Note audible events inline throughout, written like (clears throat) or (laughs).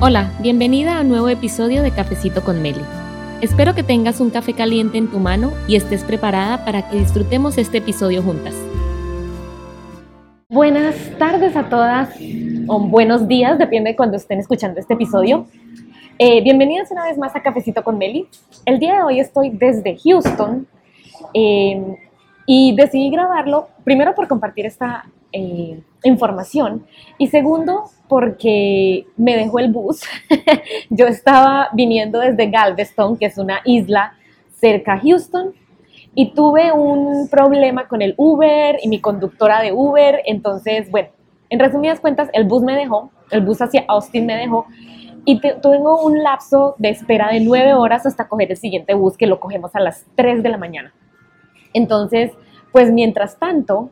Hola, bienvenida a un nuevo episodio de Cafecito con Meli. Espero que tengas un café caliente en tu mano y estés preparada para que disfrutemos este episodio juntas. Buenas tardes a todas, o buenos días, depende de cuando estén escuchando este episodio. Eh, bienvenidas una vez más a Cafecito con Meli. El día de hoy estoy desde Houston eh, y decidí grabarlo primero por compartir esta eh, información y segundo porque me dejó el bus. (laughs) Yo estaba viniendo desde Galveston, que es una isla cerca a Houston, y tuve un problema con el Uber y mi conductora de Uber. Entonces, bueno, en resumidas cuentas, el bus me dejó, el bus hacia Austin me dejó. Y tengo un lapso de espera de nueve horas hasta coger el siguiente bus, que lo cogemos a las 3 de la mañana. Entonces, pues mientras tanto,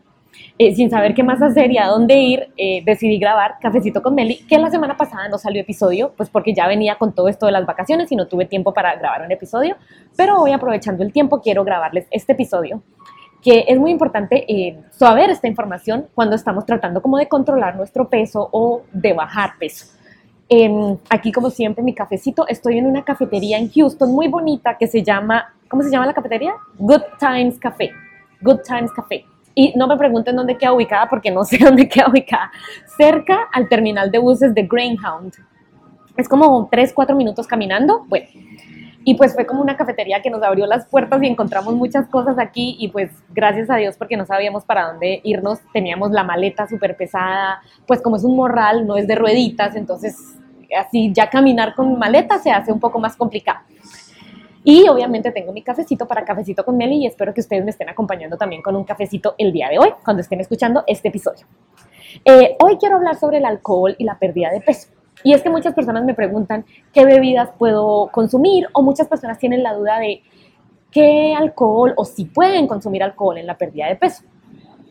eh, sin saber qué más hacer y a dónde ir, eh, decidí grabar Cafecito con Meli, que la semana pasada no salió episodio, pues porque ya venía con todo esto de las vacaciones y no tuve tiempo para grabar un episodio, pero hoy aprovechando el tiempo quiero grabarles este episodio, que es muy importante eh, saber esta información cuando estamos tratando como de controlar nuestro peso o de bajar peso. Em, aquí como siempre mi cafecito, estoy en una cafetería en Houston muy bonita que se llama, ¿cómo se llama la cafetería? Good Times Café. Good Times Café. Y no me pregunten dónde queda ubicada porque no (laughs) sé dónde queda ubicada. Cerca al terminal de buses de Greyhound. Es como 3, 4 minutos caminando. Bueno, y pues fue como una cafetería que nos abrió las puertas y encontramos muchas cosas aquí y pues gracias a Dios porque no sabíamos para dónde irnos, teníamos la maleta súper pesada, pues como es un morral, no es de rueditas, entonces así ya caminar con maleta se hace un poco más complicado. Y obviamente tengo mi cafecito para cafecito con Meli y espero que ustedes me estén acompañando también con un cafecito el día de hoy, cuando estén escuchando este episodio. Eh, hoy quiero hablar sobre el alcohol y la pérdida de peso. Y es que muchas personas me preguntan qué bebidas puedo consumir o muchas personas tienen la duda de qué alcohol o si pueden consumir alcohol en la pérdida de peso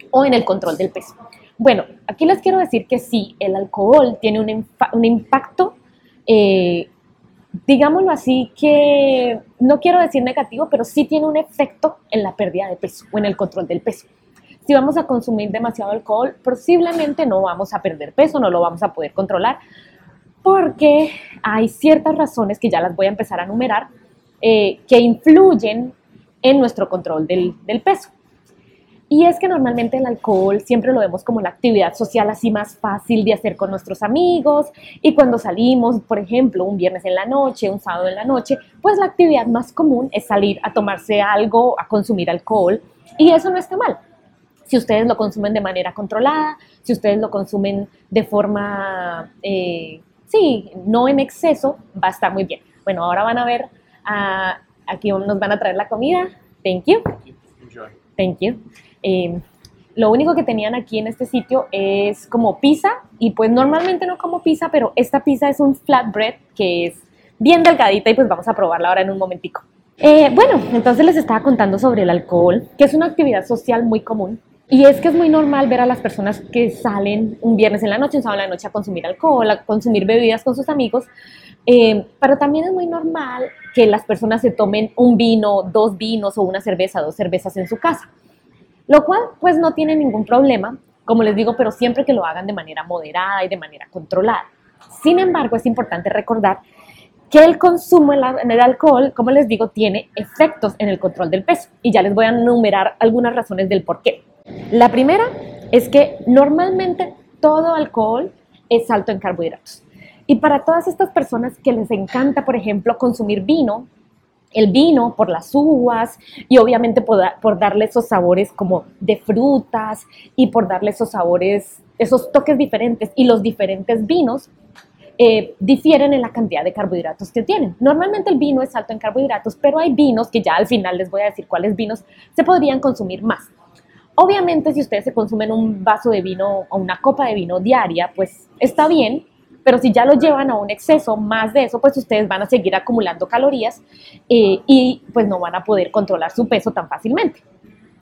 o en el control del peso. Bueno, aquí les quiero decir que sí, el alcohol tiene un, impacto eh, digámoslo así, que no quiero decir negativo, pero sí tiene un efecto en la pérdida de peso o en el control del peso. Si vamos a consumir demasiado alcohol, posiblemente no vamos a perder peso, no lo vamos a poder controlar, porque hay ciertas razones que ya las voy a empezar a enumerar eh, que influyen en nuestro control del peso. Y es que normalmente el alcohol siempre lo vemos como la actividad social así más fácil de hacer con nuestros amigos y cuando salimos, por ejemplo, un viernes en la noche, un sábado en la noche, pues la actividad más común es salir a tomarse algo, a consumir alcohol y eso no está mal. Si ustedes lo consumen de manera controlada, si ustedes lo consumen de forma, eh, sí, no en exceso, va a estar muy bien. Bueno, ahora van a ver, ah, aquí nos van a traer la comida. Thank you. Thank you. Em, lo único que tenían aquí en este sitio es como pizza y pues normalmente no como pizza, pero esta pizza es un flatbread que es bien delgadita y pues vamos a probarla ahora en un momentico. Eh, bueno, entonces les estaba contando sobre el alcohol, que es una actividad social muy común. Y es que es muy normal ver a las personas que salen un viernes en la noche, un sábado en la noche a consumir alcohol, a consumir bebidas con sus amigos, em, pero también es muy normal que las personas se tomen un vino, dos vinos o una cerveza, dos cervezas en su casa. Lo cual pues no tiene ningún problema, como les digo, pero siempre que lo hagan de manera moderada y de manera controlada. Sin embargo, es importante recordar que el consumo en el alcohol, como les digo, tiene efectos en el control del peso. Y ya les voy a enumerar algunas razones del por qué. La primera es que normalmente todo alcohol es alto en carbohidratos. Y para todas estas personas que les encanta, por ejemplo, consumir vino, el vino, por las uvas y obviamente por, darle esos sabores como de frutas y por darle esos sabores, esos toques diferentes y los diferentes vinos eh, difieren en la cantidad de carbohidratos que tienen. Normalmente el vino es alto en carbohidratos, pero hay vinos que ya al final les voy a decir cuáles vinos se podrían consumir más. Obviamente si ustedes se consumen un vaso de vino o una copa de vino diaria, pues está bien, pero si ya lo llevan a un exceso más de eso, pues ustedes van a seguir acumulando calorías eh, y pues no van a poder controlar su peso tan fácilmente.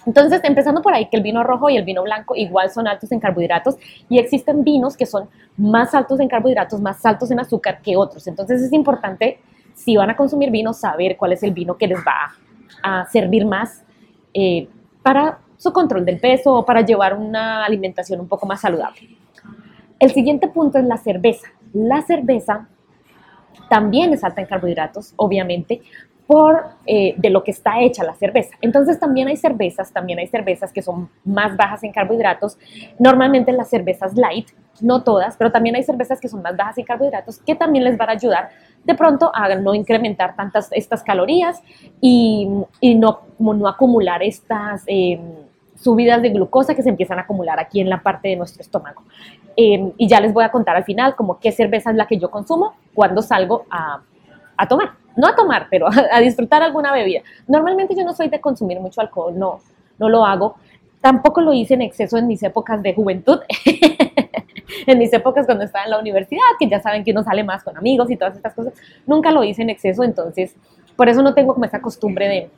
Entonces, empezando por ahí, que el vino rojo y el vino blanco igual son altos en carbohidratos y existen vinos que son más altos en carbohidratos, más altos en azúcar que otros. Entonces, es importante, si van a consumir vino, saber cuál es el vino que les va a servir más eh, para su control del peso o para llevar una alimentación un poco más saludable. El siguiente punto es la cerveza. La cerveza también es alta en carbohidratos, obviamente, por eh, de lo que está hecha la cerveza. Entonces también hay cervezas, también hay cervezas que son más bajas en carbohidratos. Normalmente las cervezas light, no todas, pero también hay cervezas que son más bajas en carbohidratos que también les van a ayudar de pronto a no incrementar tantas estas calorías y, no, acumular estas eh, subidas de glucosa que se empiezan a acumular aquí en la parte de nuestro estómago. Eh, y ya les voy a contar al final como qué cerveza es la que yo consumo cuando salgo a, a tomar no a tomar, pero (laughs) a, disfrutar alguna bebida. Normalmente yo no soy de consumir mucho alcohol, no, no lo hago. Tampoco lo hice en exceso en mis épocas de juventud, (laughs) en mis épocas cuando estaba en la universidad, que ya saben que uno sale más con amigos y todas estas cosas. Nunca lo hice en exceso, entonces por eso no tengo como esa costumbre de,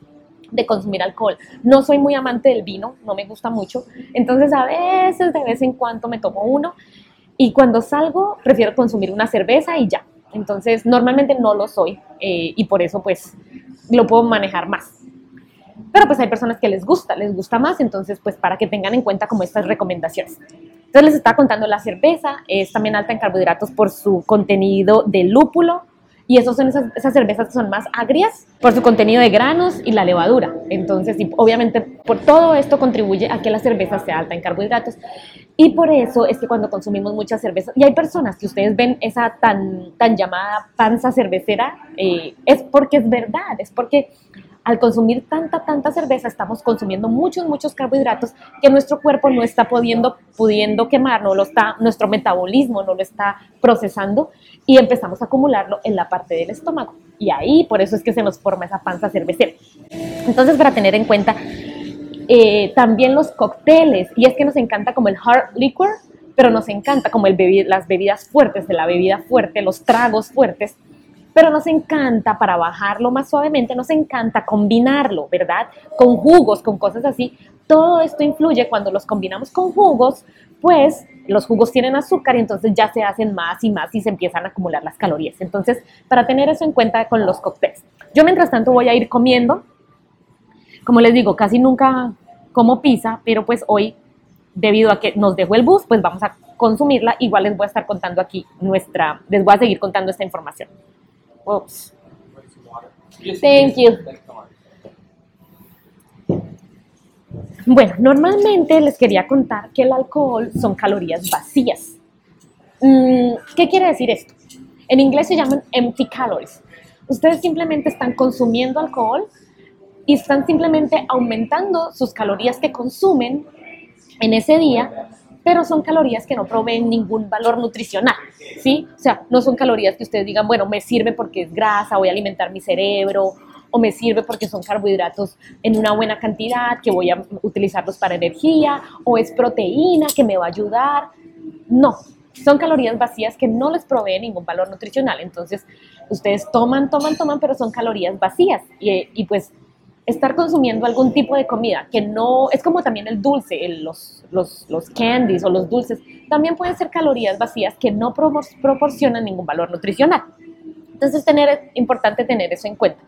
de consumir alcohol. No soy muy amante del vino, no me gusta mucho, entonces a veces de vez en cuando me tomo uno y cuando salgo prefiero consumir una cerveza y ya, entonces, normalmente no lo soy eh, y por eso pues lo puedo manejar más. Pero pues hay personas que les gusta, les gusta más, entonces pues para que tengan en cuenta como estas recomendaciones. Entonces les está contando la cerveza, es también alta en carbohidratos por su contenido de lúpulo y esos son esas, esas cervezas que son más agrias por su contenido de granos y la levadura. Entonces, obviamente por todo esto contribuye a que la cerveza sea alta en carbohidratos. Y por eso es que cuando consumimos mucha cerveza, y hay personas que ustedes ven esa tan, tan llamada panza cervecera, eh, es porque es verdad, es porque al consumir tanta, tanta cerveza estamos consumiendo muchos, muchos carbohidratos que nuestro cuerpo no está pudiendo, pudiendo quemar, lo está, nuestro metabolismo no lo está procesando y empezamos a acumularlo en la parte del estómago. Y ahí por eso es que se nos forma esa panza cervecera. Entonces, para tener en cuenta, eh, también los cócteles, y es que nos encanta como el hard liquor, pero nos encanta como las bebidas fuertes, de la bebida fuerte, los tragos fuertes, pero nos encanta para bajarlo más suavemente, nos encanta combinarlo, ¿verdad? Con jugos, con cosas así. Todo esto influye cuando los combinamos con jugos, pues los jugos tienen azúcar y entonces ya se hacen más y más y se empiezan a acumular las calorías. Entonces, para tener eso en cuenta con los cócteles. Yo mientras tanto voy a ir comiendo como les digo, casi nunca como pizza, pero pues hoy, debido a que nos dejó el bus, pues vamos a consumirla. Igual les voy a estar contando aquí nuestra, les voy a seguir contando esta información. Oops. Thank you. Bueno, normalmente les quería contar que el alcohol son calorías vacías. Mm, ¿Qué quiere decir esto? En inglés se llaman empty calories. Ustedes simplemente están consumiendo alcohol y están simplemente aumentando sus calorías que consumen en ese día, pero son calorías que no proveen ningún valor nutricional, ¿sí? O sea, no son calorías que ustedes digan, bueno, me sirve porque es grasa, voy a alimentar mi cerebro, o me sirve porque son carbohidratos en una buena cantidad, que voy a utilizarlos para energía, o es proteína que me va a ayudar. No, son calorías vacías que no les proveen ningún valor nutricional. Entonces, ustedes toman, toman, toman, pero son calorías vacías. Y, y pues estar consumiendo algún tipo de comida que no, es como también el dulce, los, los, los, candies o los dulces, también pueden ser calorías vacías que no proporcionan ningún valor nutricional. Entonces tener, es importante tener eso en cuenta.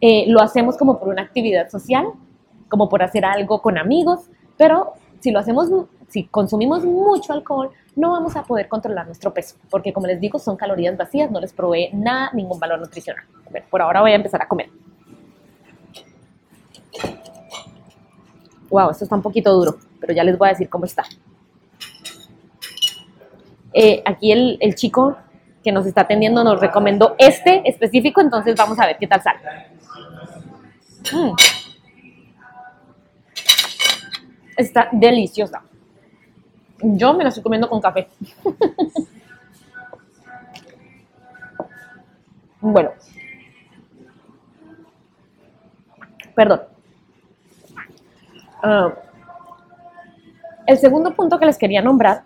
Eh, lo hacemos como por una actividad social, como por hacer algo con amigos, pero si lo hacemos, si consumimos mucho alcohol, no vamos a poder controlar nuestro peso, porque como les digo, son calorías vacías, no les provee nada, ningún valor nutricional. por ahora voy a empezar a comer. Wow, esto está un poquito duro, pero ya les voy a decir cómo está. Eh, aquí el, chico que nos está atendiendo nos recomendó este específico, entonces vamos a ver qué tal sale. Mm. Está deliciosa. Yo me la estoy comiendo con café. (laughs) bueno. Perdón. Ah, el segundo punto que les quería nombrar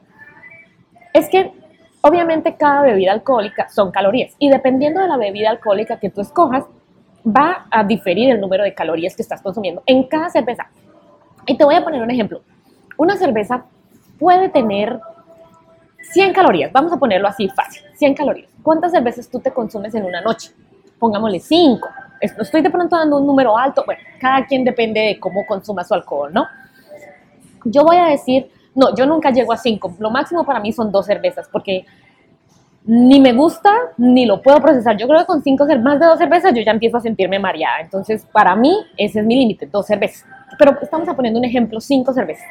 es que obviamente cada bebida alcohólica son calorías y dependiendo de la bebida alcohólica que tú escojas, va a diferir el número de calorías que estás consumiendo en cada cerveza. Y te voy a poner un ejemplo. Una cerveza puede tener 100 calorías, vamos a ponerlo así fácil, 100 calorías. ¿Cuántas cervezas tú te consumes en una noche? Pongámosle 5 estoy de pronto dando un número alto, bueno, cada quien depende de cómo consuma su alcohol, ¿no? Yo voy a decir, no, yo nunca llego a cinco, lo máximo para mí son dos cervezas, porque ni me gusta ni lo puedo procesar. Yo creo que con cinco, más de dos cervezas yo ya empiezo a sentirme mareada. Entonces, para mí, ese es mi límite, dos cervezas. Pero estamos a poniendo un ejemplo, cinco cervezas.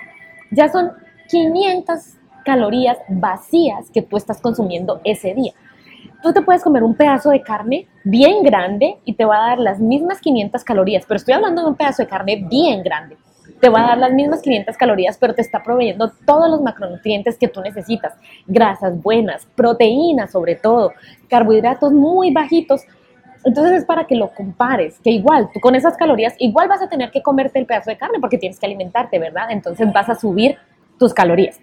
Ya son 500 calorías vacías que tú estás consumiendo ese día. Tú te puedes comer un pedazo de carne bien grande y te va a dar las mismas 500 calorías, pero estoy hablando de un pedazo de carne bien grande te va a dar las mismas 500 calorías, pero te está proveyendo todos los macronutrientes que tú necesitas. Grasas buenas, proteínas sobre todo, carbohidratos muy bajitos. Entonces es para que lo compares, que igual tú con esas calorías, igual vas a tener que comerte el pedazo de carne porque tienes que alimentarte, ¿verdad? Entonces vas a subir tus calorías.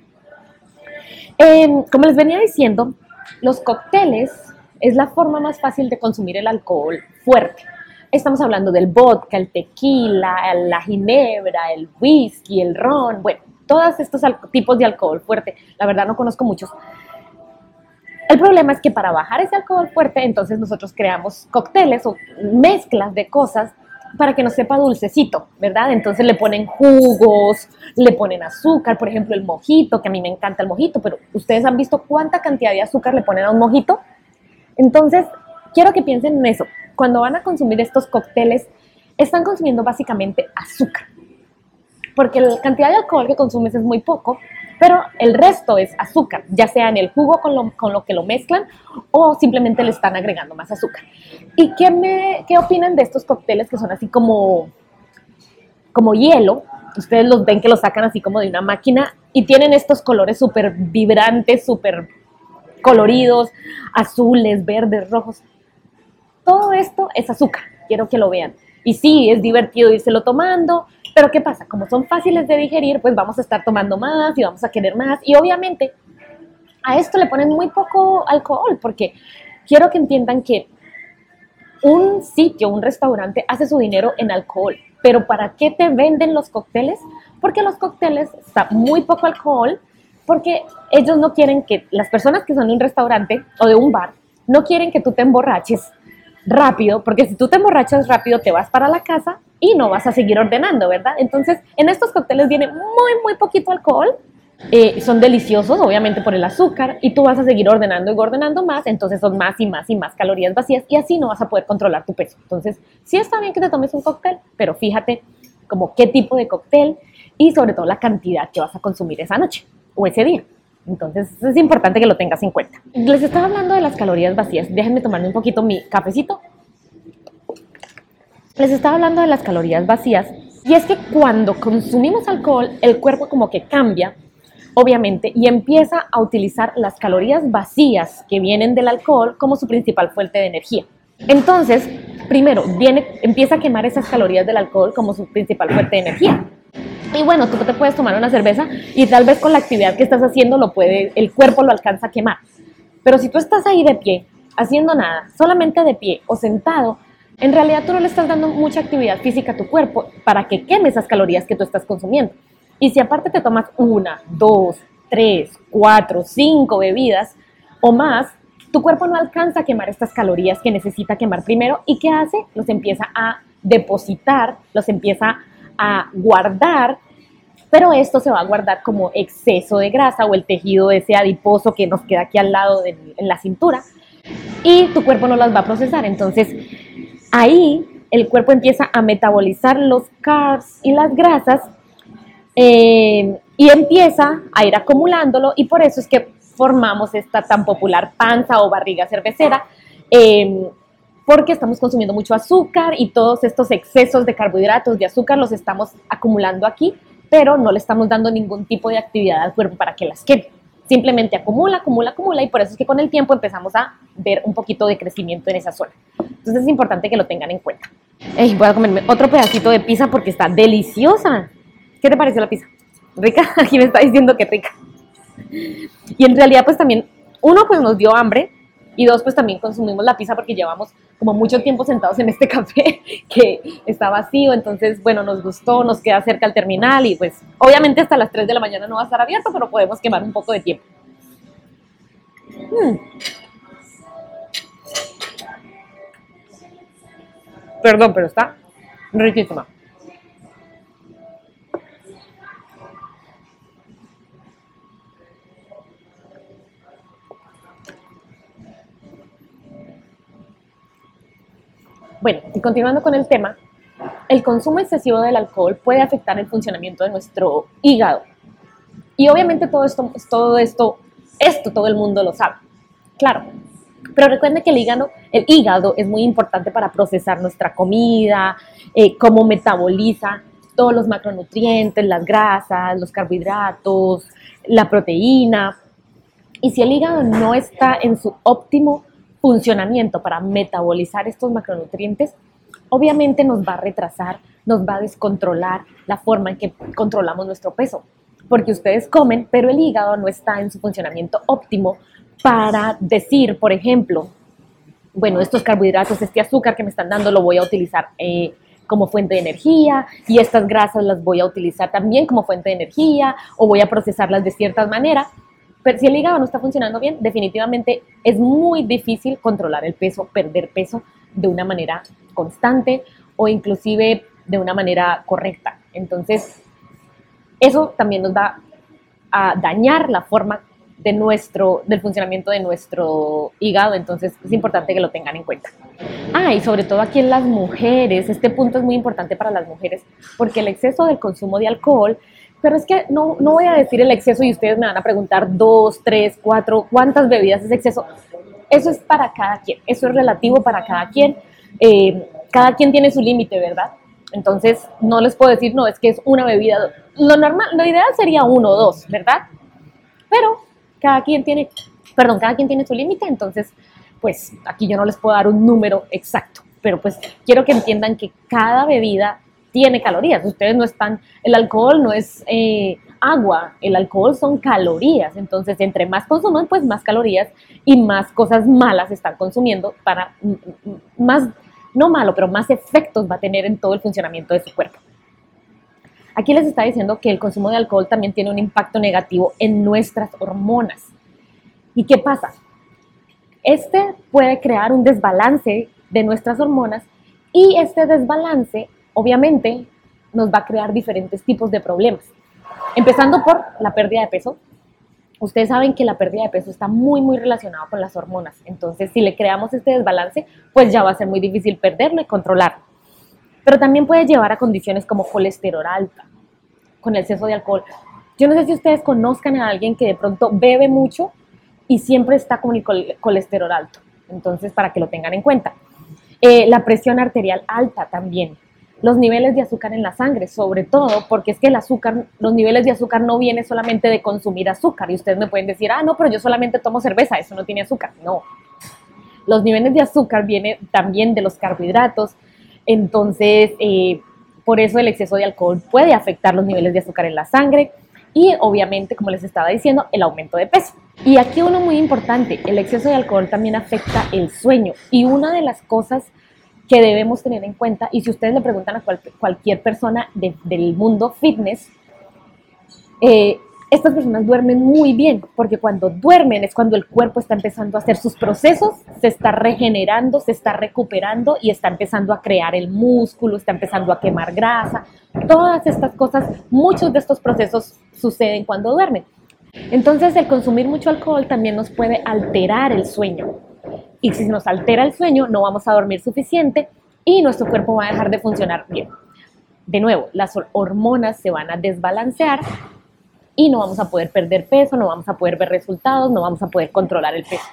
Em, como les venía diciendo, los cócteles es la forma más fácil de consumir el alcohol fuerte. Estamos hablando del vodka, el tequila, la ginebra, el whisky, el ron, bueno, todos estos tipos de alcohol fuerte. La verdad no conozco muchos. El problema es que para bajar ese alcohol fuerte, entonces nosotros creamos cócteles o mezclas de cosas para que no sepa dulcecito, ¿verdad? Entonces le ponen jugos, le ponen azúcar, por ejemplo el mojito, que a mí me encanta el mojito, pero ustedes han visto cuánta cantidad de azúcar le ponen a un mojito. Entonces, quiero que piensen en eso cuando van a consumir estos cócteles, están consumiendo básicamente azúcar. Porque la cantidad de alcohol que consumes es muy poco, pero el resto es azúcar, ya sea en el jugo con lo, que lo mezclan o simplemente le están agregando más azúcar. ¿Y qué, me, qué opinan de estos cócteles que son así como, como hielo? Ustedes los ven que los sacan así como de una máquina y tienen estos colores súper vibrantes, súper coloridos, azules, verdes, rojos. Todo esto es azúcar, quiero que lo vean. Y sí, es divertido írselo tomando, pero ¿qué pasa? Como son fáciles de digerir, pues vamos a estar tomando más y vamos a querer más. Y obviamente a esto le ponen muy poco alcohol, porque quiero que entiendan que un sitio, un restaurante hace su dinero en alcohol. Pero ¿para qué te venden los cócteles? Porque los cócteles está muy poco alcohol, porque ellos no quieren que las personas que son de un restaurante o de un bar no quieren que tú te emborraches rápido, porque si tú te emborrachas rápido te vas para la casa y no vas a seguir ordenando, ¿verdad? Entonces, en estos cócteles viene muy, muy poquito alcohol, eh, son deliciosos, obviamente por el azúcar, y tú vas a seguir ordenando y ordenando más, entonces son más y más y más calorías vacías y así no vas a poder controlar tu peso. Entonces, sí está bien que te tomes un cóctel, pero fíjate como qué tipo de cóctel y sobre todo la cantidad que vas a consumir esa noche o ese día. Entonces es importante que lo tengas en cuenta. Les estaba hablando de las calorías vacías. Déjenme tomarme un poquito mi cafecito. Les estaba hablando de las calorías vacías. Y es que cuando consumimos alcohol, el cuerpo como que cambia, obviamente, y empieza a utilizar las calorías vacías que vienen del alcohol como su principal fuente de energía. Entonces, primero, viene, empieza a quemar esas calorías del alcohol como su principal fuente de energía. Y bueno, tú te puedes tomar una cerveza y tal vez con la actividad que estás haciendo lo puede, el cuerpo lo alcanza a quemar. Pero si tú estás ahí de pie, haciendo nada, solamente de pie o sentado, en realidad tú no le estás dando mucha actividad física a tu cuerpo para que queme esas calorías que tú estás consumiendo. Y si aparte te tomas una, dos, tres, cuatro, cinco bebidas o más, tu cuerpo no alcanza a quemar estas calorías que necesita quemar primero y ¿qué hace? Los empieza a depositar, los empieza a guardar, pero esto se va a guardar como exceso de grasa o el tejido ese adiposo que nos queda aquí al lado de, en la cintura y tu cuerpo no las va a procesar. Entonces ahí el cuerpo empieza a metabolizar los carbs y las grasas eh, y empieza a ir acumulándolo y por eso es que formamos esta tan popular panza o barriga cervecera. Eh, porque estamos consumiendo mucho azúcar y todos estos excesos de carbohidratos, de azúcar, los estamos acumulando aquí, pero no le estamos dando ningún tipo de actividad al cuerpo para que las quede. Simplemente acumula, acumula, acumula y por eso es que con el tiempo empezamos a ver un poquito de crecimiento en esa zona. Entonces es importante que lo tengan en cuenta. voy a comerme otro pedacito de pizza porque está deliciosa. ¿Qué te pareció la pizza? ¿Rica? (laughs) Aquí me está diciendo que rica. Y en realidad pues también, uno pues nos dio hambre, y dos, pues también consumimos la pizza porque llevamos como mucho tiempo sentados en este (laughs) café que está vacío, entonces, bueno, nos gustó, nos queda cerca al terminal y pues obviamente hasta las 3 de la mañana no va a estar abierto, pero podemos quemar un poco de tiempo. Mm. Perdón, pero está riquísima. Bueno, y continuando con el tema, el consumo excesivo del alcohol puede afectar el funcionamiento de nuestro hígado. Y obviamente todo esto, todo esto, esto todo el mundo lo sabe. Claro. Pero recuerden que el hígado, el hígado es muy importante para procesar nuestra comida, eh, cómo metaboliza todos los macronutrientes, las grasas, los carbohidratos, la proteína. Y si el hígado no está en su óptimo funcionamiento para metabolizar estos macronutrientes, obviamente nos va a retrasar, nos va a descontrolar la forma en que controlamos nuestro peso. Porque ustedes comen, pero el hígado no está en su funcionamiento óptimo para decir, por ejemplo, bueno, estos carbohidratos, este azúcar que me están dando lo voy a utilizar eh, como fuente de energía y estas grasas las voy a utilizar también como fuente de energía o voy a procesarlas de cierta manera. Pero si el hígado no está funcionando bien, definitivamente es muy difícil controlar el peso, perder peso de una manera constante o inclusive de una manera correcta. Entonces, eso también nos va a dañar la forma de nuestro, del funcionamiento de nuestro hígado, entonces es importante que lo tengan en cuenta. Ah, y sobre todo aquí en las mujeres, este punto es muy importante para las mujeres, porque el exceso del consumo de alcohol, pero es que no, no voy a decir el exceso y ustedes me van a preguntar dos, tres, cuatro, cuántas bebidas es exceso. Eso es para cada quien, eso es relativo para cada quien. Eh, cada quien tiene su límite, ¿verdad? Entonces, no les puedo decir, no, es que es una bebida. Lo normal, lo ideal sería uno o dos, ¿verdad? Pero cada quien tiene, perdón, cada quien tiene su límite, entonces, pues aquí yo no les puedo dar un número exacto, pero pues quiero que entiendan que cada bebida tiene calorías. Ustedes no están, el alcohol no es eh, agua, el alcohol son calorías. Entonces, entre más consuman, pues más calorías y más cosas malas están consumiendo para más, no malo, pero más efectos va a tener en todo el funcionamiento de su cuerpo. Aquí les está diciendo que el consumo de alcohol también tiene un impacto negativo en nuestras hormonas. ¿Y qué pasa? Este puede crear un desbalance de nuestras hormonas y este desbalance obviamente nos va a crear diferentes tipos de problemas. Empezando por la pérdida de peso. Ustedes saben que la pérdida de peso está muy, muy relacionado con las hormonas. Entonces, si le creamos este desbalance, pues ya va a ser muy difícil perderlo y controlarlo. Pero también puede llevar a condiciones como colesterol alta, con el exceso de alcohol. Yo no sé si ustedes conozcan a alguien que de pronto bebe mucho y siempre está con el colesterol alto. Entonces, para que lo tengan en cuenta. Eh, la presión arterial alta también los niveles de azúcar en la sangre, sobre todo porque es que el azúcar, los niveles de azúcar no vienen solamente de consumir azúcar y ustedes me pueden decir, ah, no, pero yo solamente tomo cerveza, eso no tiene azúcar. No, los niveles de azúcar vienen también de los carbohidratos, entonces eh, por eso el exceso de alcohol puede afectar los niveles de azúcar en la sangre y obviamente, como les estaba diciendo, el aumento de peso. Y aquí uno muy importante, el exceso de alcohol también afecta el sueño y una de las cosas que debemos tener en cuenta. Y si ustedes le preguntan a cualquier persona del mundo fitness, eh, estas personas duermen muy bien, porque cuando duermen es cuando el cuerpo está empezando a hacer sus procesos, se está regenerando, se está recuperando y está empezando a crear el músculo, está empezando a quemar grasa. Todas estas cosas, muchos de estos procesos suceden cuando duermen. Entonces el consumir mucho alcohol también nos puede alterar el sueño. Y si nos altera el sueño, no vamos a dormir suficiente y nuestro cuerpo va a dejar de funcionar bien. De nuevo, las hormonas se van a desbalancear y no vamos a poder perder peso, no vamos a poder ver resultados, no vamos a poder controlar el peso.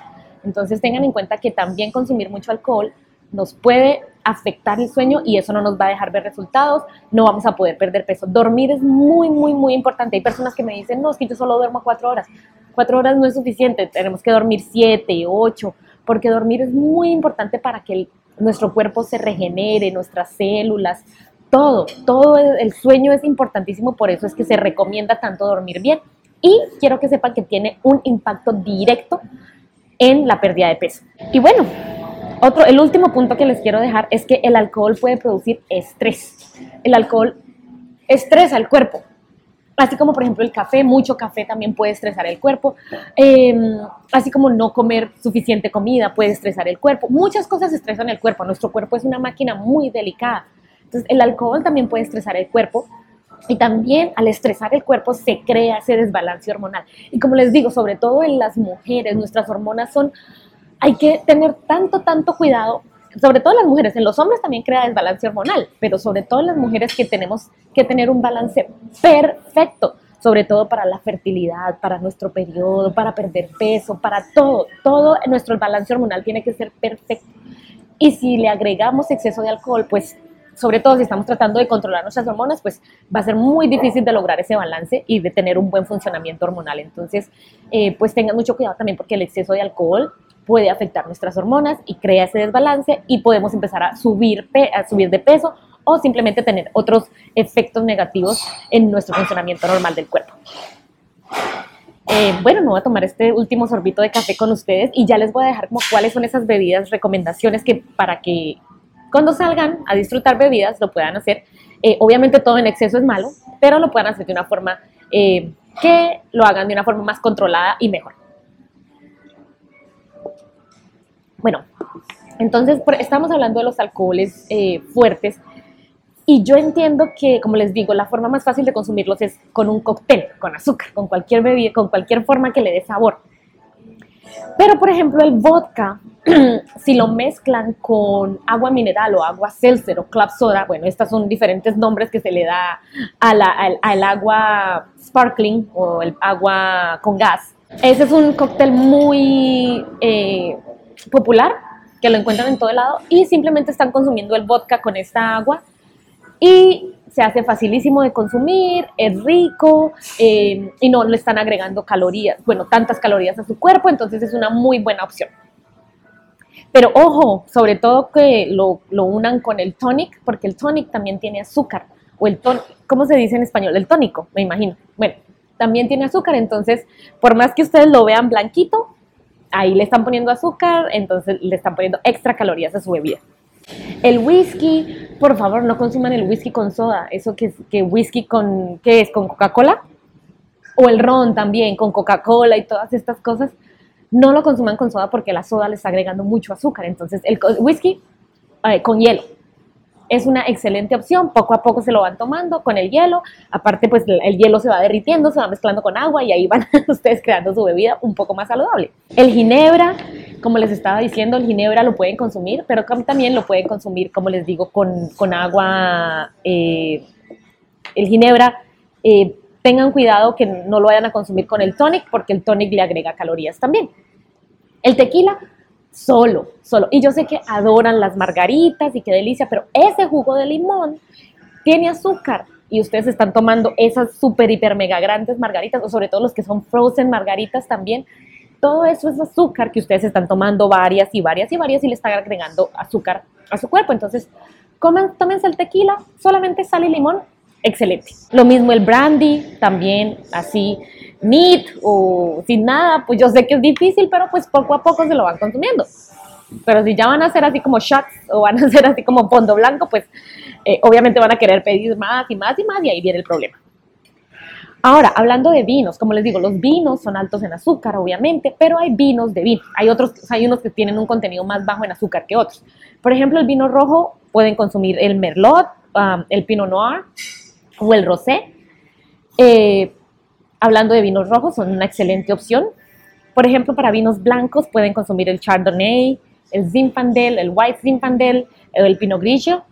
Entonces tengan en cuenta que también consumir mucho alcohol nos puede afectar el sueño y eso no nos va a dejar ver resultados, no vamos a poder perder peso. Dormir es muy, muy, muy importante. Hay personas que me dicen, no, es que yo solo duermo cuatro horas. Cuatro horas no es suficiente, tenemos que dormir siete, ocho, porque dormir es muy importante para que nuestro cuerpo se regenere, nuestras células, todo, todo el, sueño es importantísimo, por eso es que se recomienda tanto dormir bien. Y quiero que sepan que tiene un impacto directo en la pérdida de peso. Y bueno, otro, el último punto que les quiero dejar es que el alcohol puede producir estrés. El alcohol estresa el cuerpo. Así como, por ejemplo, el café, mucho café también puede estresar el cuerpo. Em, así como no comer suficiente comida puede estresar el cuerpo. Muchas cosas estresan el cuerpo. Nuestro cuerpo es una máquina muy delicada. Entonces, el alcohol también puede estresar el cuerpo. Y también al estresar el cuerpo se crea ese desbalance hormonal. Y como les digo, sobre todo en las mujeres, nuestras hormonas son, hay que tener tanto, tanto cuidado sobre todo las mujeres, en los hombres también crea desbalance hormonal, pero sobre todo las mujeres que tenemos que tener un balance perfecto, sobre todo para la fertilidad, para nuestro periodo, para perder peso, para todo, todo nuestro balance hormonal tiene que ser perfecto. Y si le agregamos exceso de alcohol, pues sobre todo si estamos tratando de controlar nuestras hormonas, pues va a ser muy difícil de lograr ese balance y de tener un buen funcionamiento hormonal. Entonces, eh, pues tengan mucho cuidado también porque el exceso de alcohol puede afectar nuestras hormonas y crea ese desbalance y podemos empezar a subir, a subir de peso o simplemente tener otros efectos negativos en nuestro funcionamiento normal del cuerpo. Eh, bueno, me voy a tomar este último sorbito de café con ustedes y ya les voy a dejar como cuáles son esas bebidas, recomendaciones que para que cuando salgan a disfrutar bebidas lo puedan hacer. Eh, obviamente todo en exceso es malo, pero lo puedan hacer de una forma eh, que lo hagan de una forma más controlada y mejor. Bueno, entonces estamos hablando de los alcoholes eh, fuertes y yo entiendo que, como les digo, la forma más fácil de consumirlos es con un cóctel, con azúcar, con cualquier bebida, con cualquier forma que le dé sabor. Pero, por ejemplo, el vodka, (clears throat) si lo mezclan con agua mineral o agua seltzer o club soda, bueno, estos son diferentes nombres que se le da al, agua sparkling o el agua con gas. Ese es un cóctel muy eh, popular, que lo encuentran en todo lado, y simplemente están consumiendo el vodka con esta agua y se hace facilísimo de consumir, es rico eh, y no le están agregando calorías, bueno, tantas calorías a su cuerpo, entonces es una muy buena opción. Pero ojo, sobre todo que lo, lo unan con el tonic, porque el tonic también tiene azúcar, o el ton, ¿cómo se dice en español? El tónico, me imagino. Bueno, también tiene azúcar, entonces, por más que ustedes lo vean blanquito, ahí le están poniendo azúcar, entonces le están poniendo extra calorías a su bebida. El whisky, por favor, no consuman el whisky con soda. Eso que, que whisky con, ¿qué es? ¿Con Coca-Cola? O el ron también, con Coca-Cola y todas estas cosas. No lo consuman con soda porque la soda le está agregando mucho azúcar. Entonces, el whisky eh, con hielo es una excelente opción. Poco a poco se lo van tomando con el hielo. Aparte, pues el hielo se va derritiendo, se va mezclando con agua y ahí van (laughs) ustedes creando su bebida un poco más saludable. El ginebra, como les estaba diciendo, el ginebra lo pueden consumir, pero también lo pueden consumir, como les digo, con, agua. Eh, el ginebra, eh, tengan cuidado que no lo vayan a consumir con el tonic, porque el tonic le agrega calorías también. El tequila, solo, solo. Y yo sé que adoran las margaritas y qué delicia, pero ese jugo de limón tiene azúcar y ustedes están tomando esas super, hiper, mega grandes margaritas, o sobre todo los que son frozen margaritas también. Todo eso es azúcar que ustedes están tomando varias y varias y varias y le están agregando azúcar a su cuerpo. Entonces, comen, tómense el tequila, solamente sal y limón, excelente. Lo mismo el brandy, también así neat o sin nada, pues yo sé que es difícil, pero pues poco a poco se lo van consumiendo. Pero si ya van a ser así como shots o van a (laughs) ser así como fondo blanco, pues eh, obviamente van a querer pedir más y más y más y ahí viene el problema. Ahora, hablando de vinos, como les digo, los vinos son altos en azúcar, obviamente, pero hay vinos de vino. Hay otros, hay unos que tienen un contenido más bajo en azúcar que otros. Por ejemplo, el vino rojo pueden consumir el merlot, um, el pinot noir o el rosé. Eh, hablando de vinos rojos, son una excelente opción. Por ejemplo, para vinos blancos pueden consumir el Chardonnay, el Zinfandel, el White Zinfandel, el Pinot Grigio.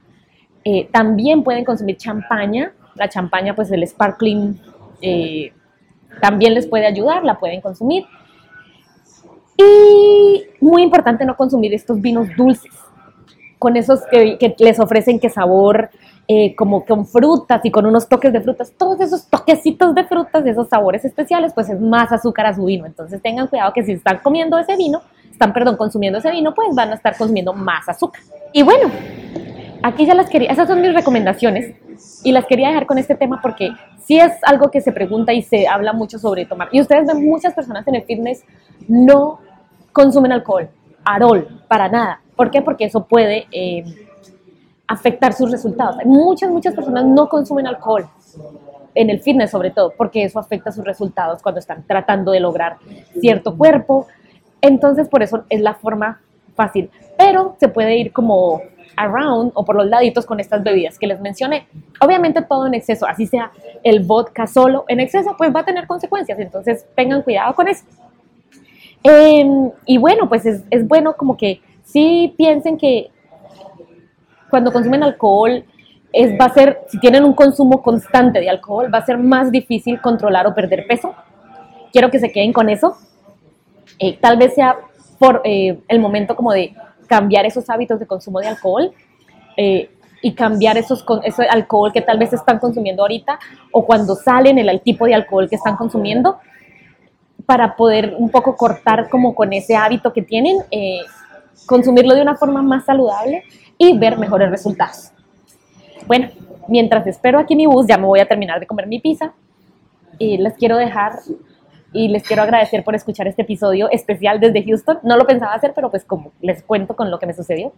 Eh, también pueden consumir champaña. La champaña, pues el sparkling, eh, también les puede ayudar, la pueden consumir. Y muy importante no consumir estos vinos dulces, con esos que, que les ofrecen que sabor eh, como con frutas y con unos toques de frutas, todos esos toquecitos de frutas, esos sabores especiales, pues es más azúcar a su vino. Entonces tengan cuidado que si están comiendo ese vino, están, perdón, consumiendo ese vino, pues van a estar consumiendo más azúcar. Y bueno, aquí ya las quería, esas son mis recomendaciones y las quería dejar con este tema porque sí es algo que se pregunta y se habla mucho sobre tomar. Y ustedes ven muchas personas en el fitness no consumen alcohol, arol, para nada. ¿Por qué? Porque eso puede... Eh, afectar sus resultados. Muchas, muchas personas no consumen alcohol en el fitness sobre todo, porque eso afecta sus resultados cuando están tratando de lograr cierto cuerpo. Entonces, por eso es la forma fácil. Pero se puede ir como around o por los laditos con estas bebidas que les mencioné. Obviamente todo en exceso, así sea el vodka solo en exceso, pues va a tener consecuencias. Entonces, tengan cuidado con eso. Em, y bueno, pues es, es bueno como que sí piensen que cuando consumen alcohol, es, va a ser, si tienen un consumo constante de alcohol, va a ser más difícil controlar o perder peso. Quiero que se queden con eso. Eh, tal vez sea por eh, el momento como de cambiar esos hábitos de consumo de alcohol eh, y cambiar esos, ese alcohol que tal vez están consumiendo ahorita o cuando salen el, el tipo de alcohol que están consumiendo para poder un poco cortar como con ese hábito que tienen, consumirlo de una forma más saludable y ver mejores resultados. Bueno, mientras espero aquí mi bus, ya me voy a terminar de comer mi pizza y les quiero dejar y les quiero agradecer por escuchar este episodio especial desde Houston. No lo pensaba hacer, pero pues como les cuento con lo que me sucedió,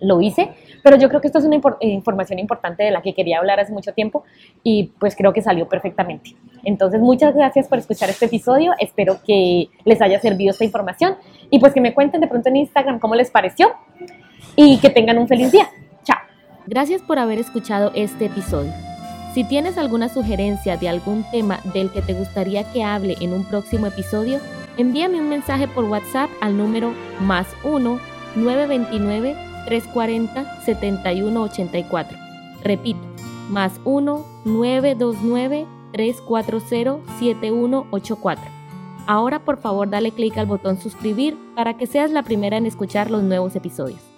lo hice. Pero yo creo que esto es una eh, información importante de la que quería hablar hace mucho tiempo y pues creo que salió perfectamente. Entonces, muchas gracias por escuchar este episodio. Espero que les haya servido esta información y pues que me cuenten de pronto en Instagram cómo les pareció y que tengan un feliz día. Chao. Gracias por haber escuchado este episodio. Si tienes alguna sugerencia de algún tema del que te gustaría que hable en un próximo episodio, envíame un mensaje por WhatsApp al número más 1 929 340 7184. Repito, más 1 929 340 7184. Ahora por favor dale clic al botón suscribir para que seas la primera en escuchar los nuevos episodios.